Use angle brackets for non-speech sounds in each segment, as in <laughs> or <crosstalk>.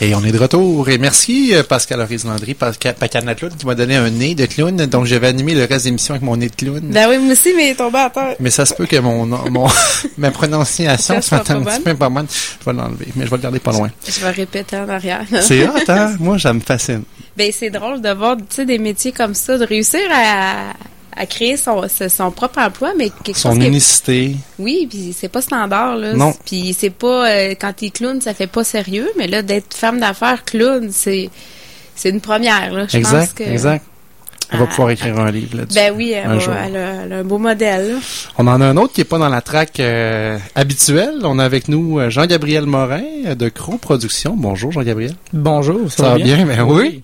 Et on est de retour. Et merci euh, Pascal Horis Landry, Pascal Clown, qui m'a donné un nez de clown. Donc j'avais animé le reste de l'émission avec mon nez de clown. Ben oui, moi aussi, mais il est tombé à terre. Mais ça se peut que mon, mon <laughs> ma prononciation soit un petit peu pas bonne. Je vais l'enlever, mais je vais le garder pas loin. Je vais répéter en arrière. C'est hot, hein? <laughs> Moi, ça me fascine. Ben c'est drôle de voir, tu sais, des métiers comme ça, de réussir à à créer son, son propre emploi, mais quelque son chose. Son unicité. Oui, puis c'est pas standard, là. Non. Puis c'est pas. Euh, quand t'es clown, ça fait pas sérieux, mais là, d'être femme d'affaires clown, c'est. C'est une première, là. Je exact, pense que, exact. On va pouvoir écrire un livre là-dessus. Ben oui, elle, elle, a, un beau modèle. Là. On en a un autre qui est pas dans la traque euh, habituelle. On a avec nous euh, Jean-Gabriel Morin de Crow Productions. Bonjour Jean-Gabriel. Bonjour, ça, va bien? Ben oui.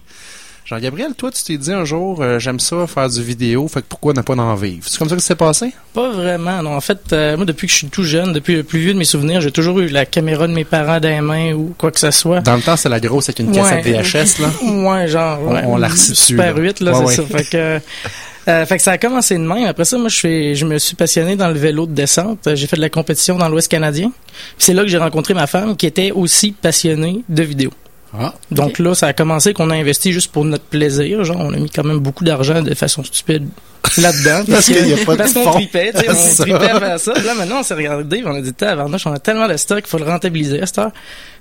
Jean-Gabriel, toi, tu t'es dit un jour, euh, j'aime ça, faire du vidéo, fait que pourquoi ne pas en vivre? C'est comme ça que c'est passé? Pas vraiment, non. En fait, euh, moi, depuis que je suis tout jeune, depuis le plus vieux de mes souvenirs, j'ai toujours eu la caméra de mes parents dans les mains ou quoi que ce soit. Dans le temps, c'est la grosse avec une cassette VHS, là? <laughs> ouais, genre. On, l'a reçu Super 8, là, c'est ça. Fait que... Euh, fait que ça a commencé de même. Après ça, moi, je, je me suis passionné dans le vélo de descente. J'ai fait de la compétition dans l'Ouest canadien. C'est là que j'ai rencontré ma femme, qui était aussi passionnée de vidéo. Ah, Donc là, ça a commencé qu'on a investi juste pour notre plaisir. Genre, on a mis quand même beaucoup d'argent de façon stupide là-dedans. <laughs> parce qu'il n'y a pas parce qu'on tripait, tu sais, on tripait à faire ça. Là, maintenant, on s'est regardé, on a dit, tabarnouche, on a tellement de stock, il faut le rentabiliser à cette heure.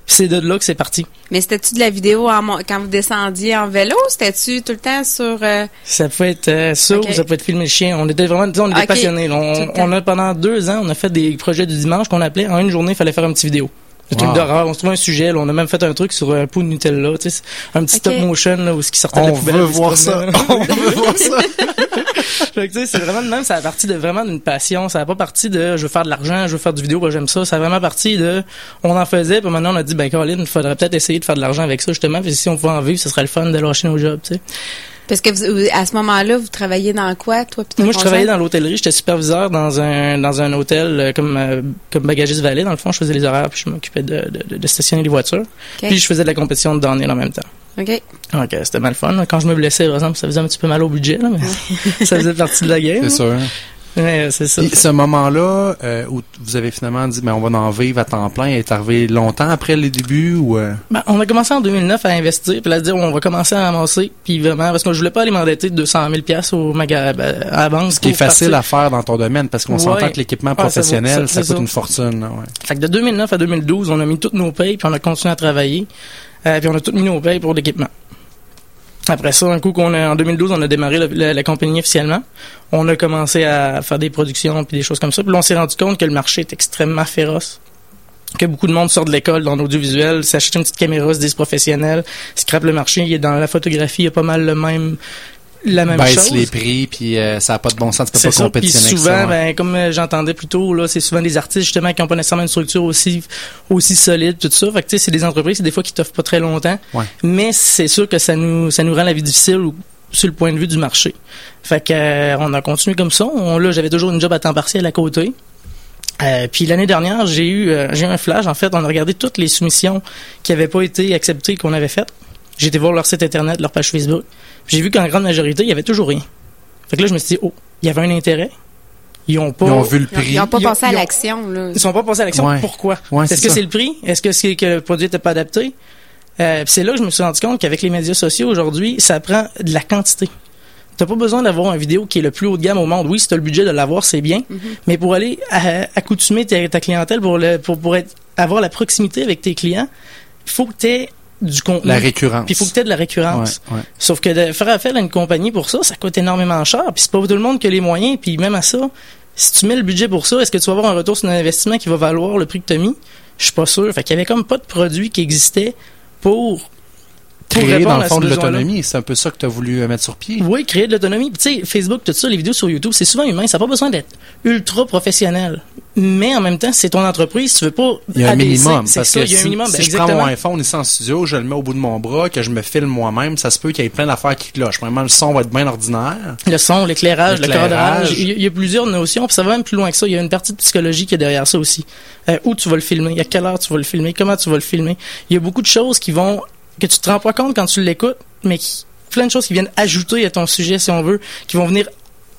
c'est de là que c'est parti. Mais c'était-tu de la vidéo en, quand vous descendiez en vélo? C'était-tu tout le temps sur... Euh... Ça peut être euh, ça ou ça peut être filmer le chien. On était vraiment, disons, on était passionnés. On, on, a, pendant deux ans, on a fait des projets du dimanche qu'on appelait, en une journée, il fallait faire un petit vidéo. Le truc d'horreur. On se trouve un sujet. Là, on a même fait un truc sur un pot de Nutella. Tu sais, un petit stop motion là, où ce qui sortait on de la poubelle. Veut voir ça. <laughs> on veut voir ça. <laughs> fait que, tu sais, c'est vraiment de même. Ça a parti de vraiment d'une passion. Ça a pas parti de je veux faire de l'argent, je veux faire du vidéo, ben, j'aime ça. Ça a vraiment parti de on en faisait. Puis maintenant on a dit ben Caroline, il faudrait peut-être essayer de faire de l'argent avec ça justement. Puis si on pouvait en vivre, ce serait le fun de lâcher nos jobs. Tu sais. Parce que vous, à ce moment-là, vous travailliez dans quoi, toi Moi, je travaillais dans l'hôtellerie. J'étais superviseur dans un dans un hôtel euh, comme euh, comme bagagiste valet. Dans le fond, je faisais les horaires puis je m'occupais de, de, de, stationner les voitures. Puis je faisais de la compétition de downhill en même temps. OK. OK, c'était mal fun. Quand je me blessais, par exemple, ça faisait un petit peu mal au budget, là, mais <laughs> ça faisait partie de la game. C'est sûr. Ouais, c'est ça. ce moment-là euh, où vous avez finalement dit ben on va en vivre à temps plein est arrivé longtemps après les débuts ou euh? ben, on a commencé en 2009 à investir puis à dire on va commencer à amasser puis vraiment parce que je voulais pas aller m'endetter de 200 000 pièces au magasin ben, à la banque. Ce qui est facile à faire dans ton domaine parce qu'on s'entend que l'équipement professionnel ça, coûte une fortune. ouais. Fait que de 2009 à 2012 on a mis toutes nos payes puis on a continué à travailler euh, puis on a tout mis nos payes pour l'équipement. Après ça, un coup qu'on a, en 2012, on a démarré la, compagnie officiellement. On a commencé à faire des productions puis des choses comme ça. Puis là, on s'est rendu compte que le marché est extrêmement féroce. Que beaucoup de monde sort de l'école dans l'audiovisuel, s'achète une petite caméra, se disent professionnels, scrape le marché. Il est dans la photographie, il y a pas mal le même la même baisse les prix puis euh, ça a pas de bon sens tu peux pas compétitionner souvent ben, comme euh, j'entendais plus tôt là c'est souvent des artistes justement qui ont pas nécessairement une structure aussi aussi solide tout ça. Fait que c'est des entreprises des fois qui t'offrent pas très longtemps. Mais c'est sûr que ça nous ça nous rend la vie difficile sur le point de vue du marché. Fait que euh, on a continué comme ça. On, là j'avais toujours une job à temps partiel à côté. Puis l'année dernière, j'ai eu j'ai eu un flash. En fait, on a regardé toutes les soumissions qui n'avaient pas été acceptées qu'on avait faites. J'ai été voir leur site internet, leur page Facebook. J'ai vu qu'en grande majorité, il y avait toujours rien. Fait que là, je me suis dit, oh, il y avait un intérêt. Ils ont pas. Ils ont vu le prix. Ils n'ont pas pensé à l'action, là. Ils sont pas passés à l'action. Pourquoi? Est-ce que c'est le prix? Est-ce que c'est que le produit n'était pas adapté? Euh, c'est là que je me suis rendu compte qu'avec les médias sociaux aujourd'hui, ça prend de la quantité. T'as pas besoin d'avoir une vidéo qui est le plus haut de gamme au monde. Oui, si as le budget de l'avoir, c'est bien. Mm-hmm. Mais pour aller accoutumer ta, clientèle, pour, le, pour, pour être, avoir la proximité avec tes clients, il faut que tu aies du contenu. La récurrence. Puis il faut que tu aies de la récurrence. Sauf que de faire appel à une compagnie pour ça, ça coûte énormément cher. Puis c'est pas tout le monde qui a les moyens. Puis même à ça, si tu mets le budget pour ça, est-ce que tu vas avoir un retour sur un investissement qui va valoir le prix que tu as mis? Je suis pas sûr. Fait qu'il y avait comme pas de produit qui existait pour créer dans le fond de l'autonomie. C'est un peu ça que tu as voulu euh, mettre sur pied. Oui, créer de l'autonomie. Tu sais, Facebook, tout ça, les vidéos sur YouTube, c'est souvent humain. Ça n'a pas besoin d'être ultra professionnel. Mais en même temps, c'est ton entreprise. Tu veux pas. Il y a un minimum. Parce que il y a un minimum. Si, ben, je prends mon iPhone ici en studio, je le mets au bout de mon bras, que je me filme moi-même, ça se peut qu'il y ait plein d'affaires qui clochent. Vraiment, le son va être bien ordinaire. Le son, l'éclairage, le cadrage. Il y, a plusieurs notions. Puis ça va même plus loin que ça. Il y a une partie de psychologie qui est derrière ça aussi. Euh, où tu vas le filmer, à quelle heure tu vas le filmer, comment tu vas le filmer? Il y a beaucoup de choses qui vont que tu te rends pas compte quand tu l'écoutes, mais qui, plein de choses qui viennent ajouter à ton sujet, si on veut, qui vont venir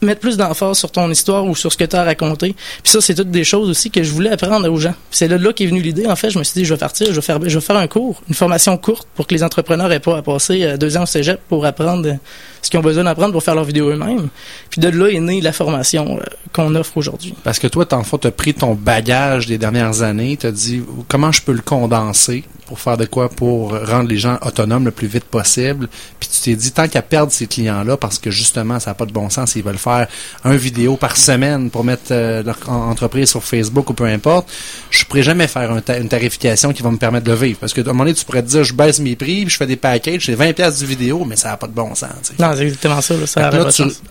mettre plus d'emphase sur ton histoire ou sur ce que tu as raconté. Puis ça, c'est toutes des choses aussi que je voulais apprendre aux gens. C'est de là qu'est venue l'idée. En fait, je me suis dit, je vais partir, je vais faire, je vais faire un cours, une formation courte pour que les entrepreneurs aient pas à passer euh, deux ans au cégep pour apprendre ce qu'ils ont besoin d'apprendre pour faire leur vidéo eux-mêmes. Puis de là est née la formation euh, qu'on offre aujourd'hui. Parce que toi, en tu as pris ton bagage des dernières années, tu as dit comment je peux le condenser pour faire de quoi pour rendre les gens autonomes le plus vite possible? Puis tu t'es dit tant qu'à perdre ces clients-là parce que justement ça n'a pas de bon sens, ils veulent faire un vidéo par semaine pour mettre euh, leur entreprise sur Facebook ou peu importe, je ne pourrais jamais faire une tarification qui va me permettre de vivre parce que à un moment donné tu pourrais te dire je baisse mes prix, puis je fais des packages, j'ai 20 pièces du vidéo mais ça n'a pas de bon sens. Non, exactement ça, ça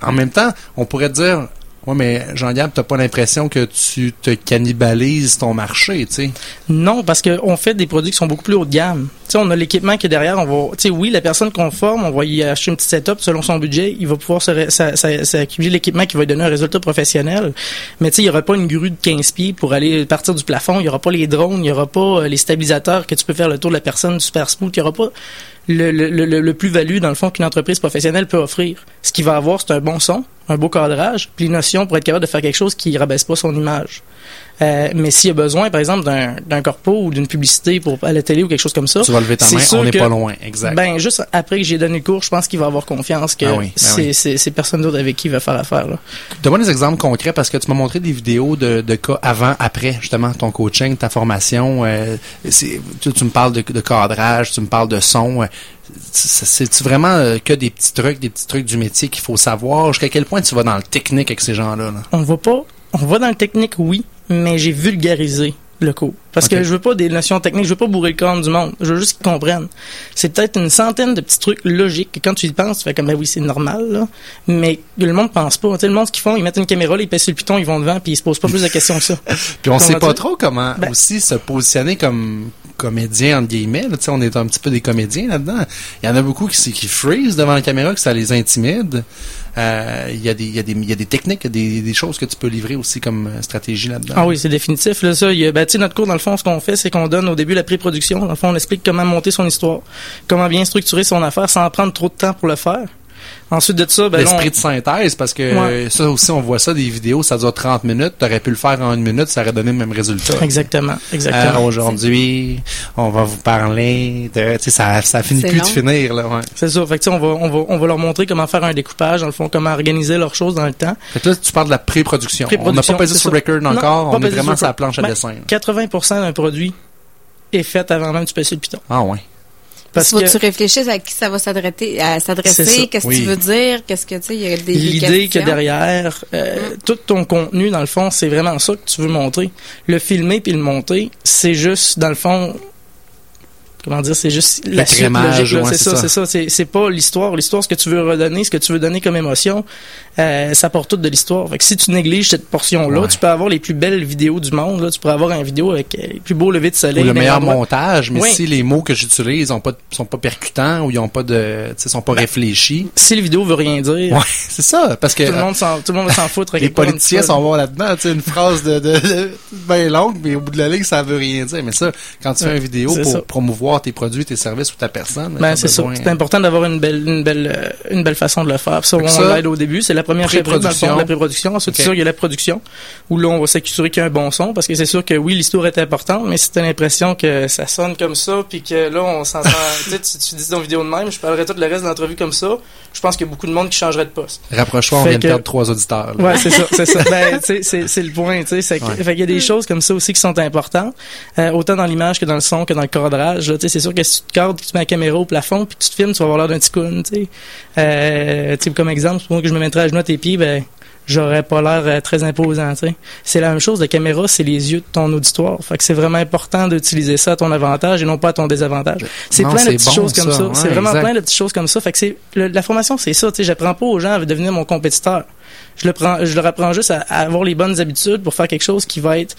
En même temps, on pourrait dire oui, mais Jean-Gab, t'as pas l'impression que tu te cannibalises ton marché, tu sais? Non, parce qu'on fait des produits qui sont beaucoup plus haut de gamme. Tu sais, on a l'équipement qui est derrière, on va, tu sais, oui, la personne qu'on on va y acheter une petite setup selon son budget, il va pouvoir s'acquérir l'équipement qui va lui donner un résultat professionnel. Mais tu sais, il y aura pas une grue de 15 pieds pour aller partir du plafond, il y aura pas les drones, il y aura pas euh, les stabilisateurs que tu peux faire le tour de la personne super smooth, il y aura pas le, le plus-value, dans le fond, qu'une entreprise professionnelle peut offrir. Ce qu'il va avoir, c'est un bon son, un beau cadrage, puis les notions pour être capable de faire quelque chose qui rabaisse pas son image. Euh, mais s'il y a besoin, par exemple, d'un corpo ou d'une publicité pour à la télé ou quelque chose comme ça, tu vas lever ta main, on n'est pas loin, exact. Ben juste après que j'ai donné le cours, je pense qu'il va avoir confiance que ah ben c'est personne d'autre avec qui il va faire affaire. Donne-moi des exemples concrets parce que tu m'as montré des vidéos de, de, cas avant, après, justement, ton coaching, ta formation. Euh, tu, tu, me parles de, de, cadrage, tu me parles de son. Euh, c'est vraiment euh, que des petits trucs, des petits trucs du métier qu'il faut savoir? Jusqu'à quel point tu vas dans le technique avec ces gens-là? Là? On va pas. On va dans le technique, oui, mais j'ai vulgarisé le cours. Parce que je veux pas des notions techniques, je veux pas bourrer le corps du monde. Je veux juste qu'ils comprennent. C'est peut-être une centaine de petits trucs logiques que quand tu y penses, tu fais comme, ben oui, c'est normal, là. Mais le monde pense pas. Tu sais, le monde, ce qu'ils font, ils mettent une caméra, ils pèsent sur le piton, ils vont devant, puis ils se posent pas plus de questions que ça. <laughs> puis on sait pas trop comment ben aussi se positionner comme comédien, entre guillemets. Là. On est un petit peu des comédiens là-dedans. Il y en a beaucoup qui, qui freeze devant la caméra, que ça les intimide. Euh, il y, a des, y a des, y a des techniques, des, des choses que tu peux livrer aussi comme euh, stratégie là-dedans. Ah oui, c'est définitif. Là, ça, y a, ben, notre cours, dans le fond, ce qu'on fait, c'est qu'on donne au début la pré-production. Dans le fond, on explique comment monter son histoire, comment bien structurer son affaire sans prendre trop de temps pour le faire. Ensuite de ça, ben l'esprit de synthèse parce que ça aussi on voit ça des vidéos, ça dure 30 minutes, tu aurais pu le faire en une minute, ça aurait donné le même résultat. Exactement, exactement. Euh, aujourd'hui, on va vous parler de tu sais ça ça finit plus de finir là, ouais. C'est ça, fait que on va on va on va leur montrer comment faire un découpage, dans le fond comment organiser leurs choses dans le temps. Fait que là tu parles de la pré-production. on n'a pas passé sur record encore, on est vraiment sur la planche à ben, dessin. 80% d'un produit est fait avant même de passer le piton. Ah ouais. Parce que tu réfléchisses à qui ça va s'adresser, qu'est-ce que tu veux dire, qu'est-ce que tu sais, il y a des L'idée que derrière, euh, mm. tout ton contenu, dans le fond, c'est vraiment ça que tu veux montrer. Le filmer puis le monter, c'est juste, dans le fond, comment dire, c'est juste la suite logique. c'est ça, c'est ça. C'est pas l'histoire. L'histoire, ce que tu veux redonner, ce que tu veux donner comme émotion, euh, ça porte tout de l'histoire. Fait que si tu négliges cette portion-là, tu peux avoir les plus belles vidéos du monde. Là, tu pourrais avoir une vidéo avec euh, les plus beaux levées de soleil. Ou le meilleur montage, mais si les mots que j'utilise ont pas sont pas percutants ou ils ont pas de, sont pas ben, réfléchis. Si la vidéo veut rien dire. Ouais, <laughs> c'est ça, parce que tout le monde s'en, tout le monde s'en foutre. les politiciens s'en vont là-dedans. Tu sais, une phrase de, de, bien longue, mais au bout de la ligne, ça veut rien dire. Mais ça, quand tu fais une vidéo pour promouvoir tes produits, tes services ou ta personne, ben, c'est ça. C'est important d'avoir une belle, une belle, euh, une belle façon de le faire. Ça, on l'aide au début. C'est la première pré-production. La pré-production. Ensuite, sûr, il y a la production où là, on va s'assurer qu'il y a un bon son parce que c'est sûr que oui, l'histoire est importante, mais si t'as l'impression que ça sonne comme ça, puis que là, on s'entend, <laughs> tu, tu dis dans une vidéo de même, je parlerai tout le reste de l'entrevue comme ça, je pense qu'il y a beaucoup de monde qui changerait de poste. Rapproche-toi, on vient de perdre trois auditeurs. Ouais, c'est ça, c'est ça. <laughs> Ben, c'est le point, tu sais. Fait qu'il y a des choses comme ça aussi qui sont importantes, euh, autant dans l'image que dans le son, que dans le cadrage. C'est sûr que si tu te cadres, tu mets la caméra au plafond, puis tu te filmes, tu vas avoir l'air d'un petit tu sais. Euh, comme exemple, pour que je me mettrais à genoux à tes pieds, ben, j'aurais pas l'air euh, très imposant. C'est la même chose, la caméra, c'est les yeux de ton auditoire. Fait que c'est vraiment important d'utiliser ça à ton avantage et non pas à ton désavantage. C'est plein de petites choses comme ça. c'est vraiment plein de petites choses comme ça. Fait que c'est, la formation, c'est ça, tu sais. J'apprends pas aux gens à devenir mon compétiteur. Je le prends, je leur apprends juste à, avoir les bonnes habitudes pour faire quelque chose qui va être,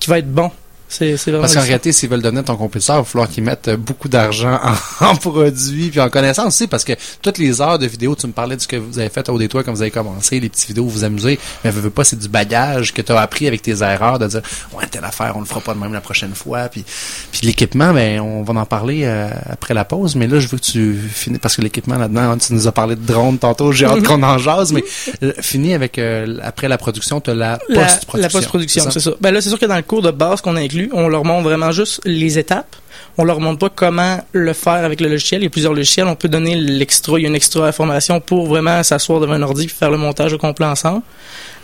qui va être bon C'est, Parce qu'en réalité, s'ils veulent donner ton compétiteur, il va falloir qu'ils mettent beaucoup d'argent <laughs> en, en produits puis en connaissance aussi, parce que toutes les heures de vidéos, tu me parlais de ce que vous avez fait au détour quand vous avez commencé, les petites vidéos, vous vous amusez, mais veux, veux pas, c'est du bagage que tu as appris avec tes erreurs, de dire, ouais, telle affaire, on le fera pas de même la prochaine fois, puis, puis l'équipement, ben, on va en parler euh, après la pause, mais là, je veux que tu finis, parce que l'équipement là-dedans, tu nous as parlé de drone tantôt, j'ai hâte qu'on en jase, mais euh, finis avec, euh, après la production, tu as la post-production. La post-production, c'est c'est ça? ça. Ben là, c'est sûr que dans le cours de base qu'on inclut, on leur montre vraiment juste les étapes. On leur montre pas comment le faire avec le logiciel. Il y a plusieurs logiciels. On peut donner l'extra, il y a une extra information pour vraiment s'asseoir devant un ordi et faire le montage au complet ensemble.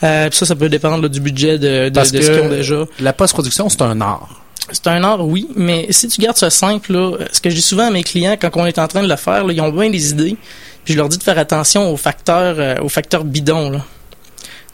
Euh, ça, ça peut dépendre là, du budget de, ce qu'ils ont déjà. la post-production, c'est un art. C'est un art, oui, mais si tu gardes ça simple, là, ce que je dis souvent à mes clients quand on est en train de le faire, là, ils ont bien des idées, puis je leur dis de faire attention aux facteurs, euh, aux facteurs bidons. Là.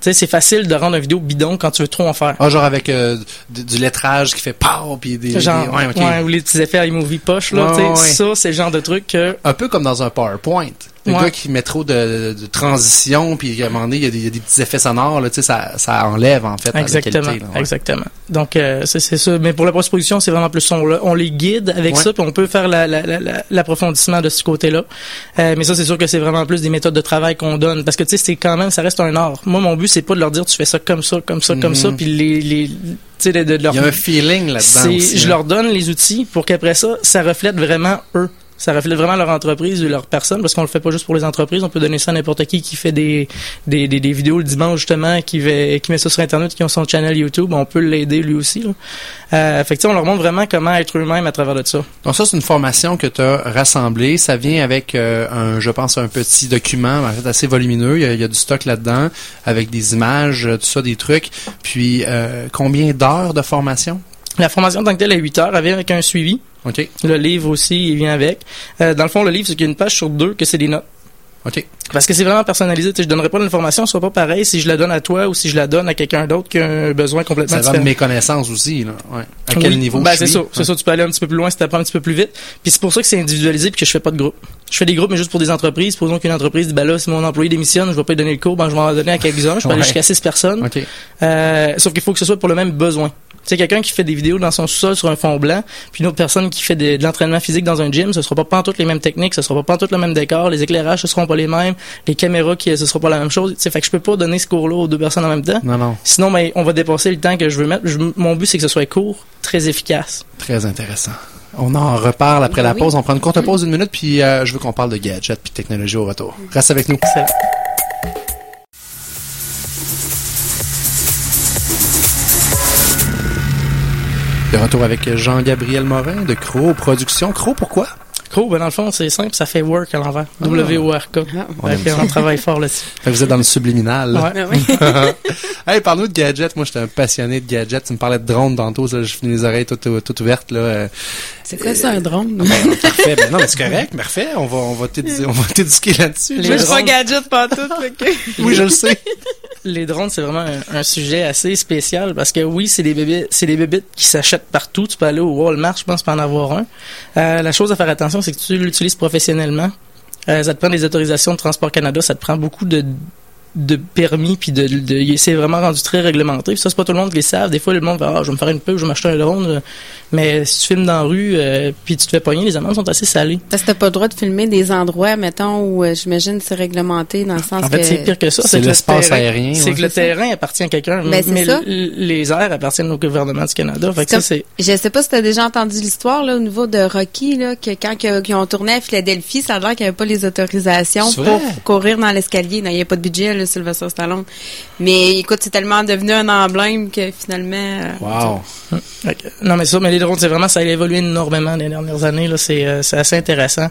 Tu sais, c'est facile de rendre une vidéo bidon quand tu veux trop en faire. Ah, genre avec euh, du, du lettrage qui fait pow puis des, Genre, des- ouais, ok. ouais, ou les petits effets iMovie poche, là, Ouais, tu sais, ouais. ça, c'est le genre de truc que, Un peu comme dans un PowerPoint. Le Ouais. gars qui met trop de, de transition puis à un moment donné, il y a des, y a des petits effets sonores, là, tu sais, ça, ça enlève en fait la exactement, qualité. là, ouais. exactement. Donc, euh, c'est c'est ça. Mais pour la post-production, c'est vraiment plus, on, on les guide avec Ouais. ça, puis on peut faire la- la- la- la- l'approfondissement de ce côté-là. Euh, mais ça, c'est sûr que c'est vraiment plus des méthodes de travail qu'on donne, parce que, tu sais, c'est quand même, ça reste un art. Moi, mon but, c'est pas de leur dire, tu fais ça comme ça, comme ça, comme Mhm. ça, puis les, les, tu sais, de, de leur Il y a un feeling là-dedans je leur donne les outils pour qu'après ça, ça reflète vraiment eux. Ça reflète vraiment leur entreprise ou leur personne parce qu'on le fait pas juste pour les entreprises. On peut donner ça à n'importe qui qui fait des, des, des, des vidéos le dimanche justement, qui, va, qui met ça sur Internet, qui ont son channel YouTube. On peut l'aider lui aussi. Là. Euh, fait que, on leur montre vraiment comment être eux-mêmes à travers de ça. Donc ça, c'est une formation que tu as rassemblée. Ça vient avec euh, un, je pense, un petit document, en fait, assez volumineux. Il y a, il y a du stock là-dedans, avec des images, euh, tout ça, des trucs. Puis, euh, combien d'heures de formation? La formation en tant que telle à 8 heures, elle vient avec un suivi. OK. Le livre aussi, il vient avec. Euh, dans le fond, le livre, c'est qu'il y a une page sur deux que c'est des notes. OK. Parce que c'est vraiment personnalisé. Sais, je donnerais pas l'information, ce sera pas pareil si je la donne à toi ou si je la donne à quelqu'un d'autre qui a un besoin complètement Ça va de différent. mes connaissances aussi, là. Ouais. À quel Oui. niveau ben, je c'est ça, c'est ça. Tu peux aller un petit peu plus loin si tu apprends un petit peu plus vite. Puis c'est pour ça que c'est individualisé puis que je fais pas de groupe. Je fais des groupes mais juste pour des entreprises. Supposons qu'une entreprise dit ben là si mon employé démissionne, je vais pas lui donner le cours, ben je vais en donner à quelques-uns. Je peux <laughs> aller jusqu'à six personnes. OK. Euh, sauf qu'il faut que ce soit pour le même besoin. Tu sais, quelqu'un qui fait des vidéos dans son sous-sol sur un fond blanc, puis une autre personne qui fait de, de l'entraînement physique dans un gym, ce sera pas toutes les mêmes techniques, ce sera pas toutes le même décor, les éclairages ce seront pas les mêmes, les caméras qui ce sera pas la même chose. Tu sais, fait que je peux pas donner ce cours-là aux deux personnes en même temps. Non, non. Sinon, ben, on va dépasser le temps que je veux mettre. Je- mon but, c'est que ce soit court, très efficace. Très intéressant. On en reparle après Ben la oui. pause. On prend une courte pause d'une minute, puis euh, je veux qu'on parle de gadgets puis technologie au retour. Reste avec nous. Excellent. Retour avec Jean-Gabriel Morin de Crow Productions. Crow, pourquoi? Cool, ben dans le fond, c'est simple, ça fait work à l'envers. W-O-R-K. Ah. On Fait aime que ça. on travaille fort là-dessus. <laughs> Vous êtes dans le subliminal. là. Ouais. Ah <laughs> oui. hey, parle-nous de gadgets. Moi, j'étais un passionné de gadgets. Tu me parlais de drone tantôt. Je finis les oreilles toutes, toutes ouvertes. Là. Euh, C'est quoi ça, un drone? ben, parfait. Ben, non, mais c'est correct. Parfait. On va, on va t'édu- on va t'éduquer là-dessus. Les je suis pas drones. gadget pas tout, ok. Oui, je le sais. <laughs> Les drones, c'est vraiment un, sujet assez spécial parce que oui, c'est des bébés, c'est des bébites qui s'achètent partout. Tu peux aller au Walmart, je pense, pour en avoir un. Euh, la chose à faire attention, c'est que tu l'utilises professionnellement. Euh, ça te prend des autorisations de Transport Canada, ça te prend beaucoup de permis puis de, c'est vraiment rendu très réglementé ça c'est pas tout le monde qui les savent des fois le monde va ah je vais me faire une pub je vais m'acheter un drone mais si tu filmes dans la rue euh, puis tu te fais pogner les amendes sont assez salées Parce que t'as pas le droit de filmer des endroits, mettons, où euh, j'imagine c'est réglementé dans le sens En fait, que... c'est pire que ça. C'est que le l'espace terrain- aérien, C'est que le ça. terrain appartient à quelqu'un, Ben, c'est mais ça. les airs appartiennent au gouvernement du Canada. Fait que C'est ça, c'est... Je sais pas si t'as déjà entendu l'histoire là au niveau de Rocky là que quand que- qu'ils ont tourné à Philadelphie, ça a l'air qu'il n'y avait pas les autorisations pour courir dans l'escalier. Il n'y a pas de budget là, Sylvester Stallone. Mais écoute, c'est tellement devenu un emblème que finalement. euh, Wow. Que- Non, mais ça, mais les drones, c'est vraiment, ça a évolué énormément les dernières années. Là, c'est, euh, c'est assez intéressant.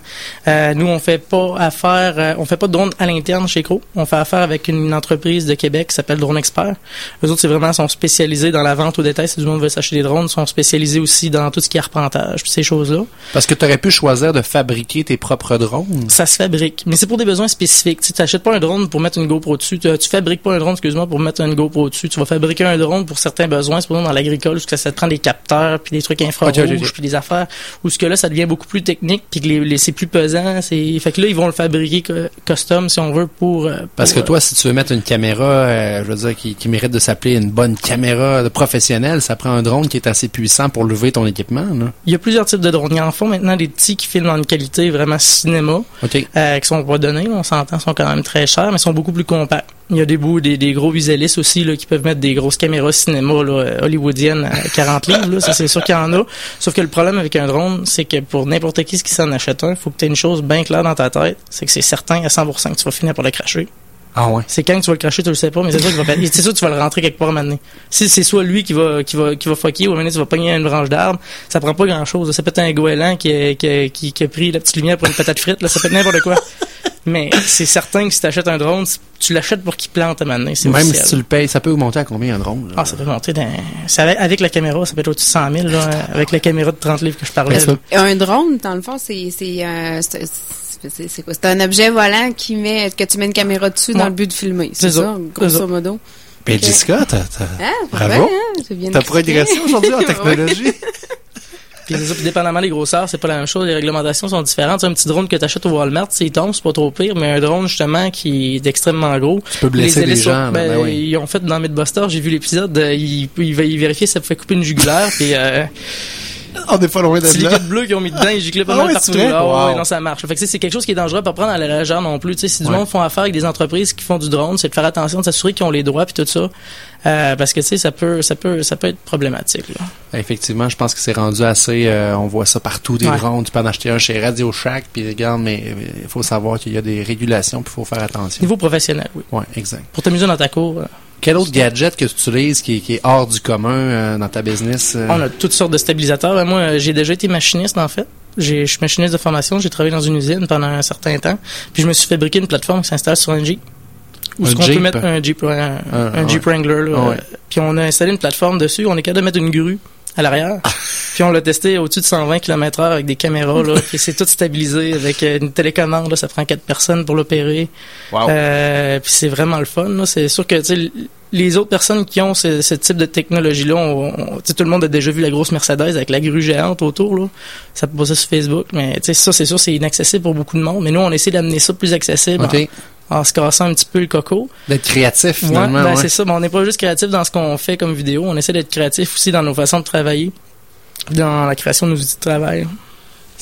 Euh, nous, on fait pas affaire, euh, on fait pas de drones à l'interne chez Crow. On fait affaire avec une entreprise de Québec qui s'appelle Drone Expert. Eux autres, c'est vraiment, sont spécialisés dans la vente au détail. Si du monde veut s'acheter des drones, sont spécialisés aussi dans tout ce qui est arpentage, ces choses-là. Parce que tu aurais pu choisir de fabriquer tes propres drones. Ça se fabrique, mais c'est pour des besoins spécifiques. Tu n'achètes pas un drone pour mettre une GoPro dessus. Tu, tu fabriques pas un drone, excuse pour mettre une GoPro dessus. Tu vas fabriquer un drone pour certains besoins, c'est dans l'agricole, parce que ça te prend des capteurs, puis des trucs infrarouges, puis des affaires, où ce que là, ça devient beaucoup plus technique, puis que les, c'est plus pesant. C'est... Fait que là, ils vont le fabriquer custom, si on veut, pour... Euh, parce que toi, si tu veux mettre une caméra, euh, je veux dire, qui, qui mérite de s'appeler une bonne caméra professionnelle, ça prend un drone qui est assez puissant pour lever ton équipement. Là. Il y a plusieurs types de drones. Il y en font maintenant des petits qui filment en une qualité vraiment cinéma, euh, qui sont pas donnés, on s'entend, sont quand même très chers, mais sont beaucoup plus compacts. Il y a des bouts, des, des gros visualistes aussi là, qui peuvent mettre des grosses caméras cinéma là, hollywoodiennes à 40 livres. Là, ça, c'est sûr qu'il y en a. Sauf que le problème avec un drone, c'est que pour n'importe qui qui s'en achète un, il faut que tu aies une chose bien claire dans ta tête, c'est que c'est certain à 100% que tu vas finir par le cracher. Ah ouais. C'est quand tu vas le cracher, tu le sais pas, mais c'est sûr que va c'est sûr que tu vas le rentrer quelque part maintenant. Si c'est soit lui qui va qui va qui va fucker ou maintenant tu vas pogner une branche d'arbre, ça prend pas grand chose. Ça peut être un goéland qui a, qui, qui, qui a pris la petite lumière pour une patate frite, là, ça peut être n'importe quoi. Mais c'est certain que si tu achètes un drone, tu l'achètes pour qu'il plante à maintenant. Même si tu le payes, ça peut augmenter à combien un drone? Ah, ça peut monter dans... avec la caméra, ça peut être au-dessus de 100 000, là, avec la caméra de 30 livres que je parlais. Un drone, dans le fond, c'est, c'est, euh, c'est quoi? C'est un objet volant qui met, que tu mets une caméra dessus dans le but de filmer. C'est ça, grosso modo. Ben, Jessica, t'as, ah, bravo. Hein, t'as progressé aujourd'hui en <laughs> technologie. Puis c'est ça, puis dépendamment des grosseurs, c'est pas la même chose. Les réglementations sont différentes. un petit drone que tu achètes au Walmart, s'il tombe, c'est pas trop pire, mais un drone justement qui est extrêmement gros. Tu peux blesser les, gens. Ben, ben, oui. Ils ont fait dans Mythbusters, j'ai vu l'épisode, euh, ils, ils, vérifier si ça fait couper une jugulaire, puis euh, on n'est pas loin de là. C'est liquide bleu qu'ils ont mis dedans, ils giclent pas ah mal partout. Ah, ouais, non, ça marche. Fait que c'est quelque chose qui est dangereux pas prendre à la légère non plus. Si du monde font affaire avec des entreprises qui font du drone, c'est de faire attention, de s'assurer qu'ils ont les droits puis tout ça. Euh, parce que tu sais, ça peut, ça peut, ça peut être problématique. Là. Effectivement, je pense que c'est rendu assez. Euh, on voit ça partout des drones. Tu peux en acheter un chez Radio Shack, puis regarde, mais il faut savoir qu'il y a des régulations, puis il faut faire attention. Niveau professionnel, oui. Ouais, exact. Pour t'amuser dans ta cour. Euh, quel autre gadget que tu utilises qui, est hors du commun euh, dans ta business? Euh? On a toutes sortes de stabilisateurs. Ben, moi, j'ai déjà été machiniste, en fait. Je suis machiniste de formation. J'ai travaillé dans une usine pendant un certain temps. Puis je me suis fabriqué une plateforme qui s'installe sur un Jeep. Où est-ce qu'on peut mettre un Jeep, un, ah, Jeep Wrangler. Là, Puis on a installé une plateforme dessus. On est capable de mettre une grue à l'arrière. <laughs> puis on l'a testé au-dessus de 120 km heure avec des caméras, là. <laughs> puis c'est tout stabilisé avec une télécommande, là. Ça prend quatre personnes pour l'opérer. Wow. Euh, puis c'est vraiment le fun, là. C'est sûr que, tu les autres personnes qui ont ce, type de technologie-là, tout le monde a déjà vu la grosse Mercedes avec la grue géante autour, là. Ça peut passer sur Facebook, mais ça, c'est sûr, c'est inaccessible pour beaucoup de monde. Mais nous, on essaie d'amener ça plus accessible en se cassant un petit peu le coco. D'être créatif, finalement. ben, c'est ça. on n'est pas juste créatif dans ce qu'on fait comme vidéo. On essaie d'être créatif aussi dans nos façons de travailler, dans la création de nos outils de travail.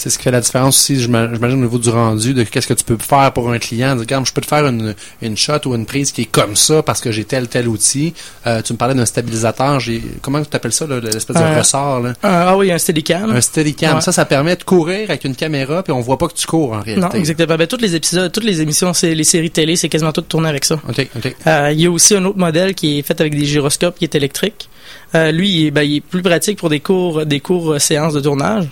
C'est ce qui fait la différence aussi, j'imagine, au niveau du rendu, de qu'est-ce que tu peux faire pour un client. Regarde, je peux te faire une, une shot ou une prise qui est comme ça parce que j'ai tel, tel outil. Euh, tu me parlais d'un stabilisateur. J'ai, comment tu appelles ça, l'espèce de ressort? Là? ah oui, un steadicam. Un steadicam. Ça, ça permet de courir avec une caméra puis on voit pas que tu cours en réalité. Non, exactement. Ben, tous les épisodes, toutes les émissions, c'est les séries télé, c'est quasiment tout tourné avec ça. OK, OK. Euh, il y a aussi un autre modèle qui est fait avec des gyroscopes qui est électrique. Euh, lui, il est, ben, il est plus pratique pour des cours, des cours séances de tournage.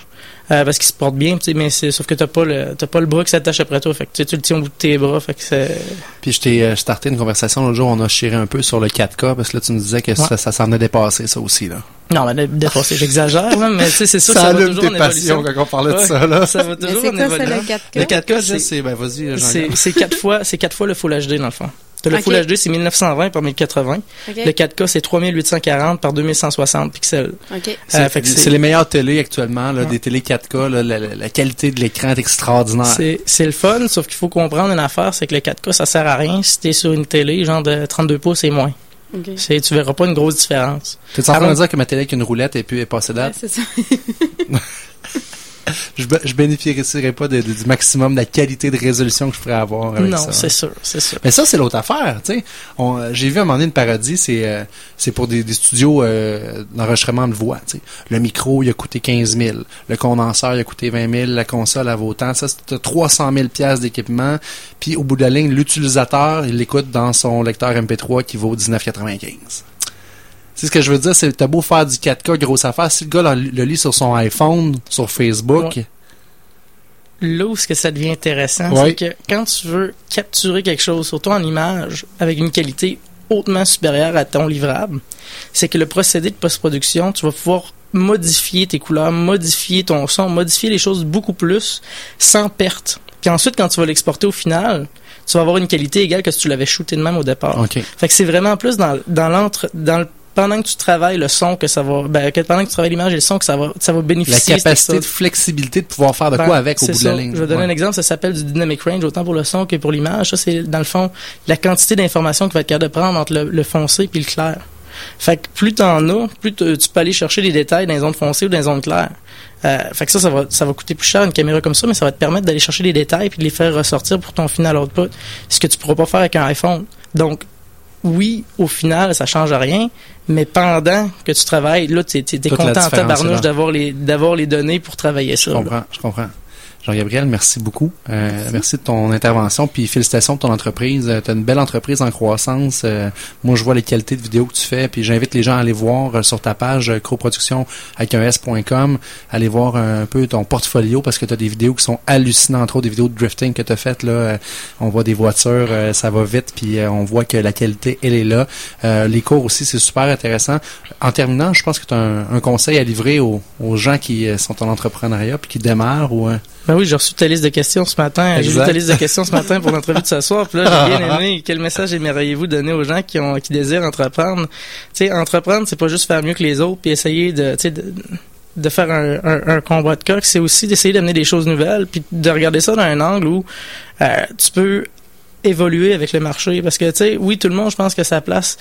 Euh, parce qu'il se porte bien, mais c'est, sauf que t'as pas le t'as pas le bras qui s'attache après toi, fait que tu le tiens au bout de tes bras, fait que c'est. Puis je t'ai euh, starté une conversation l'autre jour, on a chiré un peu sur le 4K parce que là tu me disais que ça, ça s'en a dépassé ça aussi là. Non, mais dépassé, j'exagère, mais c'est sûr ça, ça va toujours passions quand on parlait de ça là. Ça va toujours en évolution. Le 4K, le 4K c'est ben vas-y. C'est c'est quatre fois c'est quatre fois le Full HD dans le fond le Full HD, c'est 1920 par 1080. Le 4K, c'est 3840 par 2160 pixels. Okay. Euh, c'est les meilleures télés actuellement, là, des télés 4K. Là, la, qualité de l'écran est extraordinaire. C'est le fun, sauf qu'il faut comprendre une affaire, c'est que le 4K, ça sert à rien si t'es sur une télé genre de 32 pouces et moins. Okay. Tu verras pas une grosse différence. Tu es en train de dire que ma télé avec une roulette est, plus, est passée date? c'est ça. <laughs> je, je bénéficierais pas du maximum de la qualité de résolution que je pourrais avoir avec non, ça. Non, c'est sûr, c'est sûr. Mais ça, c'est l'autre affaire, tu sais. J'ai vu à un moment donné une parodie, c'est euh, c'est pour des, des studios euh, d'enregistrement de voix, tu sais. Le micro, il a coûté 15 000. Le condenseur, il a coûté 20 000. La console, elle vaut autant. Ça, c'est 300 000 pièces d'équipement. Puis, au bout de la ligne, l'utilisateur, il l'écoute dans son lecteur MP3 qui vaut 19,95 sais ce que je veux dire, c'est t'as beau faire du 4K, grosse affaire, si le gars le, lit sur son iPhone, sur Facebook. Là où ce que ça devient intéressant, c'est que quand tu veux capturer quelque chose, surtout en image, avec une qualité hautement supérieure à ton livrable, c'est que le procédé de post-production, tu vas pouvoir modifier tes couleurs, modifier ton son, modifier les choses beaucoup plus sans perte Puis ensuite, quand tu vas l'exporter au final, tu vas avoir une qualité égale que si tu l'avais shooté de même au départ. Fait que c'est vraiment plus dans, dans l'entre, dans le pendant que tu travailles le son que ça va ben, pendant que tu travailles l'image et le son que ça va ça va bénéficier la capacité de flexibilité de pouvoir faire de quoi ben, avec au bout de la ligne je vais donner un exemple ça s'appelle du dynamic range autant pour le son que pour l'image. Ça c'est dans le fond la quantité d'informations que va être capable de prendre entre le, foncé puis le clair. Fait que plus t'en as plus tu peux aller chercher les détails dans les zones foncées ou dans les zones claires. Euh, fait que ça, ça va, ça va coûter plus cher une caméra comme ça, mais ça va te permettre d'aller chercher les détails puis de les faire ressortir pour ton final output, ce que tu pourras pas faire avec un iPhone. Donc, oui, au final, ça change rien, mais pendant que tu travailles, là, tu es, content en tabarnouche d'avoir les, d'avoir les données pour travailler ça. Je comprends, je comprends. Jean-Gabriel, merci beaucoup. Euh, merci. de ton intervention, puis félicitations de ton entreprise. Euh, tu as une belle entreprise en croissance. Euh, moi, je vois les qualités de vidéos que tu fais, puis j'invite les gens à aller voir sur ta page croproduction avec un s.com, aller voir un peu ton portfolio parce que tu as des vidéos qui sont hallucinantes, entre autres des vidéos de drifting que tu as faites. Là, on voit des voitures, ça va vite, puis on voit que la qualité, elle est là. les cours aussi, c'est super intéressant. En terminant, je pense que tu as un, conseil à livrer aux, aux, gens qui sont en entrepreneuriat puis qui démarrent ou ben oui, j'ai reçu ta liste de questions ce matin. J'ai lu ta liste de questions ce matin pour l'entrevue de ce soir. Puis là, j'ai bien <laughs> aimé. Quel message aimeriez-vous donner aux gens qui ont qui désirent entreprendre Tu sais, entreprendre, c'est pas juste faire mieux que les autres, puis essayer de, tu sais, de, de faire un, un, combat de coq. C'est aussi d'essayer d'amener des choses nouvelles, puis de regarder ça dans un angle où euh, tu peux évoluer avec le marché. Parce que, tu sais, oui, tout le monde, je pense que sa place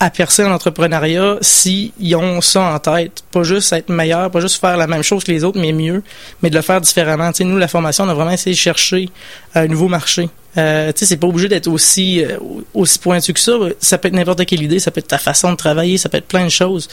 à percer en entrepreneuriat s'ils ont ça en tête. Pas juste être meilleur, pas juste faire la même chose que les autres, mais mieux, mais de le faire différemment. Tu sais, nous, la formation, on a vraiment essayé de chercher un nouveau marché. Euh, tu sais, c'est pas obligé d'être aussi euh, aussi pointu que ça. Ça peut être n'importe quelle idée, ça peut être ta façon de travailler, ça peut être plein de choses.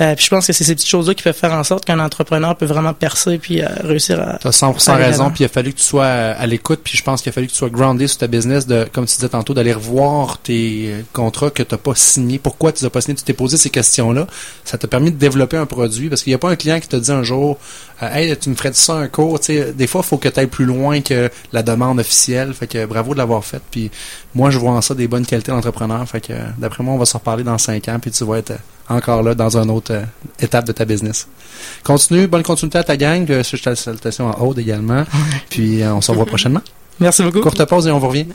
Euh, puis je pense que c'est ces petites choses-là qui peuvent faire en sorte qu'un entrepreneur peut vraiment percer puis euh, réussir à. T'as 100% raison. Puis il a fallu que tu sois à l'écoute. Puis je pense qu'il a fallu que tu sois groundé sur ta business, de comme tu disais tantôt, d'aller revoir tes contrats que t'as pas signés. Pourquoi tu les as pas signés? Tu t'es posé ces questions-là. Ça t'a permis de développer un produit parce qu'il n'y a pas un client qui t'a dit un jour, hey, tu me ferais ça un cours. Tu sais, des fois, il faut que tu ailles plus loin que la demande officielle. Fait que bravo de l'avoir fait. Puis moi, je vois en ça des bonnes qualités d'entrepreneur. Fait que d'après moi, on va se reparler dans cinq ans. Puis tu vas être encore là dans une autre euh, étape de ta business. Continue, bonne continuité à ta gang. Euh, salutations à Aude également. Puis euh, on se revoit prochainement. Merci beaucoup. Courte pause et on vous revient.